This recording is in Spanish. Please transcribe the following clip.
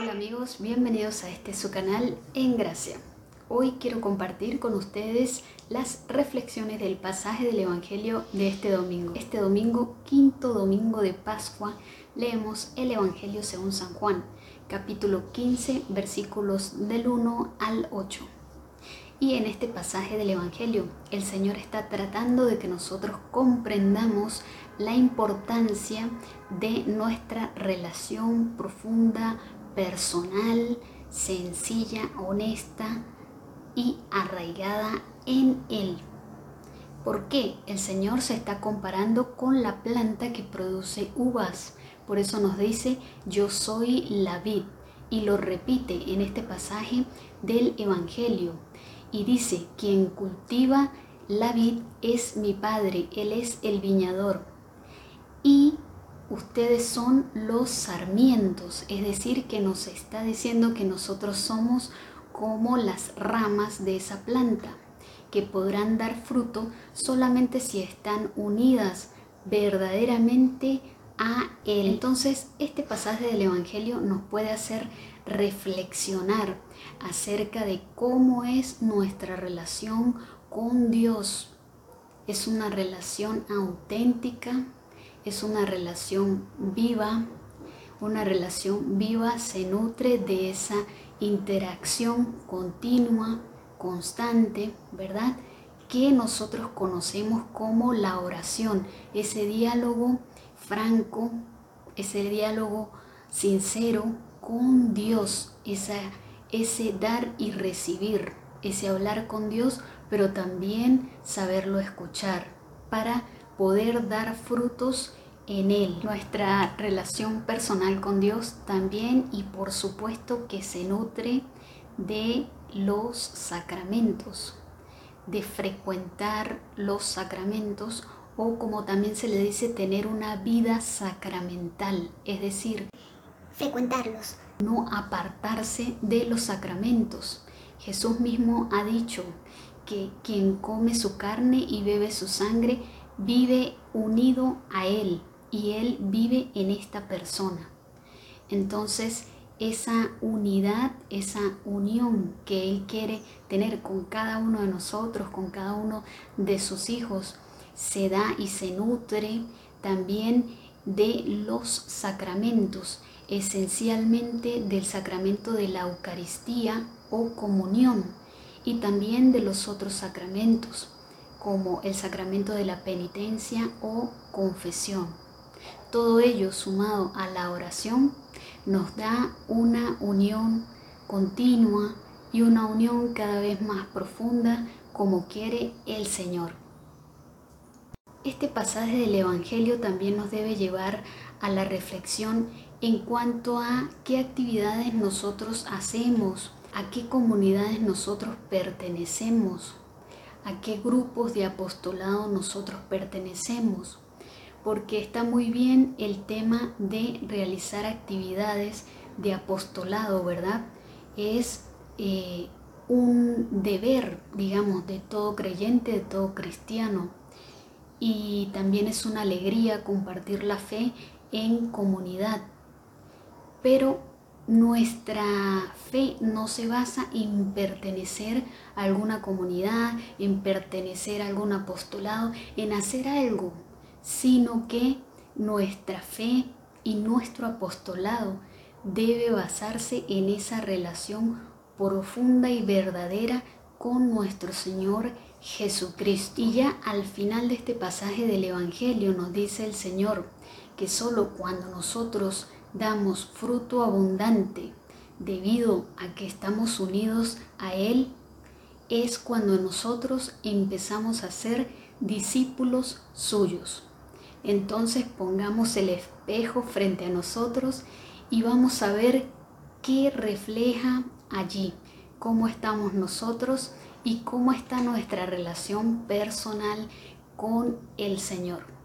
Hola amigos, bienvenidos a este su canal En Gracia. Hoy quiero compartir con ustedes las reflexiones del pasaje del Evangelio de este domingo. Este domingo, quinto domingo de Pascua, leemos el Evangelio según San Juan, capítulo 15, versículos del 1 al 8. Y en este pasaje del Evangelio, el Señor está tratando de que nosotros comprendamos la importancia de nuestra relación profunda, personal, sencilla, honesta y arraigada en Él. ¿Por qué? El Señor se está comparando con la planta que produce uvas. Por eso nos dice, yo soy la vid. Y lo repite en este pasaje del Evangelio y dice, quien cultiva la vid es mi Padre, Él es el viñador. Ustedes son los sarmientos, es decir, que nos está diciendo que nosotros somos como las ramas de esa planta, que podrán dar fruto solamente si están unidas verdaderamente a Él. Entonces, este pasaje del Evangelio nos puede hacer reflexionar acerca de cómo es nuestra relación con Dios. Es una relación auténtica, es una relación viva. Una relación viva se nutre de esa interacción continua, constante, ¿verdad? Que nosotros conocemos como la oración, ese diálogo franco, ese diálogo sincero con Dios, ese dar y recibir, ese hablar con Dios, pero también saberlo escuchar para poder dar frutos en Él. Nuestra relación personal con Dios también y por supuesto que se nutre de los sacramentos, de frecuentar los sacramentos o como también se le dice tener una vida sacramental, es decir, frecuentarlos. No apartarse de los sacramentos. Jesús mismo ha dicho que quien come su carne y bebe su sangre vive unido a Él y Él vive en esta persona. Entonces, esa unidad, esa unión que Él quiere tener con cada uno de nosotros, con cada uno de sus hijos, se da y se nutre también de los sacramentos esencialmente del sacramento de la Eucaristía o comunión y también de los otros sacramentos, como el sacramento de la penitencia o confesión. Todo ello sumado a la oración nos da una unión continua y una unión cada vez más profunda como quiere el Señor. Este pasaje del Evangelio también nos debe llevar a la reflexión en cuanto a qué actividades nosotros hacemos, a qué comunidades nosotros pertenecemos, a qué grupos de apostolado nosotros pertenecemos, porque está muy bien el tema de realizar actividades de apostolado, ¿verdad? Es eh, un deber, digamos, de todo creyente, de todo cristiano y también es una alegría compartir la fe en comunidad. Pero nuestra fe no se basa en pertenecer a alguna comunidad, en pertenecer a algún apostolado, en hacer algo, sino que nuestra fe y nuestro apostolado debe basarse en esa relación profunda y verdadera con nuestro Señor Jesucristo. Y ya al final de este pasaje del Evangelio nos dice el Señor que solo cuando nosotros damos fruto abundante debido a que estamos unidos a Él, es cuando nosotros empezamos a ser discípulos suyos. Entonces pongamos el espejo frente a nosotros y vamos a ver qué refleja allí, cómo estamos nosotros y cómo está nuestra relación personal con el Señor.